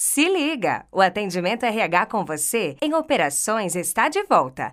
Se liga! O atendimento RH com você em operações está de volta.